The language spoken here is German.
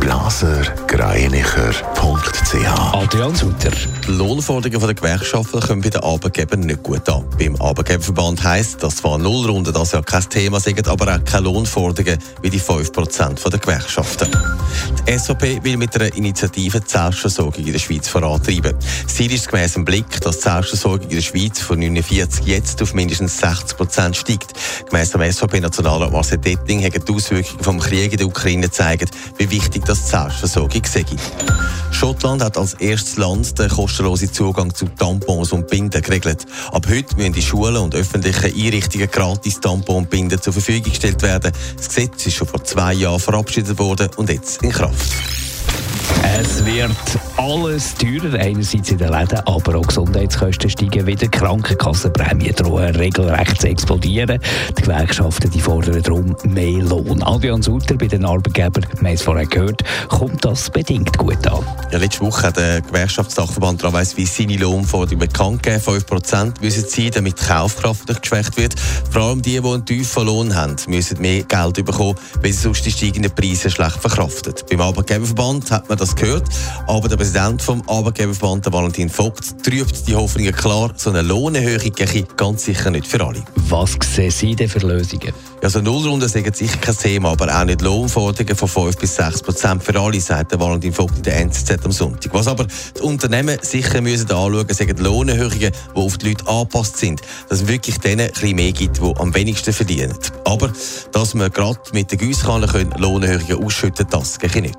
blasergreinicher.ch Adrian Sutter. Die Lohnforderungen der Gewerkschaften kommen bei den Arbeitgebern nicht gut an. Beim Arbeitgeberverband heisst, dass zwar Nullrunden das ja kein Thema sind, aber auch keine Lohnforderungen wie die 5% der Gewerkschaften. Die SVP will mit einer Initiative die Selbstversorgung in der Schweiz vorantreiben. Ziel ist gemäss dem Blick, dass die Selbstversorgung in der Schweiz von 49 jetzt auf mindestens 60% steigt. Gemäss dem SVP-Nationalrat Marcel Detting haben die Auswirkungen vom Krieg in der Ukraine gezeigt, wie wichtig das die Selbstversorgung sei. Schottland hat als erstes Land den kostenlosen Zugang zu Tampons und Binden geregelt. Ab heute müssen in Schulen und öffentlichen Einrichtungen gratis Tampons und Binden zur Verfügung gestellt werden. Das Gesetz ist schon vor zwei Jahren verabschiedet worden und jetzt in Martin Es wird alles teurer, einerseits in den Läden, aber auch Gesundheitskosten steigen wieder. Krankenkassenprämien drohen regelrecht zu explodieren. Die Gewerkschaften die fordern darum mehr Lohn. Adrian Sutter bei den Arbeitgebern, wir haben es vorher gehört, kommt das bedingt gut an. Ja, letzte Woche hat der Gewerkschaftsdachverband Trauweisweis seine Lohnforderung bekannt gegeben. 5% müssen sein, damit die Kaufkraft nicht geschwächt wird. Vor allem die, die einen tiefen Lohn haben, müssen mehr Geld bekommen, weil sie sonst die steigenden Preise schlecht verkraften. Beim Arbeitgeberverband hat man das gehört, aber der Präsident vom Arbeitgeberverband, der Valentin Vogt, trübt die Hoffnungen klar, so eine Lohnerhöhung gehe ganz sicher nicht für alle. Was sehen Sie denn für Lösungen? Ja, so Nullrunden sind sicher kein Thema, aber auch nicht Lohnforderungen von 5 bis 6 Prozent für alle, sagt der Valentin Vogt in der NZZ am Sonntag. Was aber die Unternehmen sicher müssen anschauen, sind Lohnerhöhungen, die auf die Leute angepasst sind, dass es wirklich denen ein bisschen mehr gibt, die am wenigsten verdienen. Aber dass wir gerade mit den Giesskanne Lohnerhöhungen ausschütten können, das geht nicht.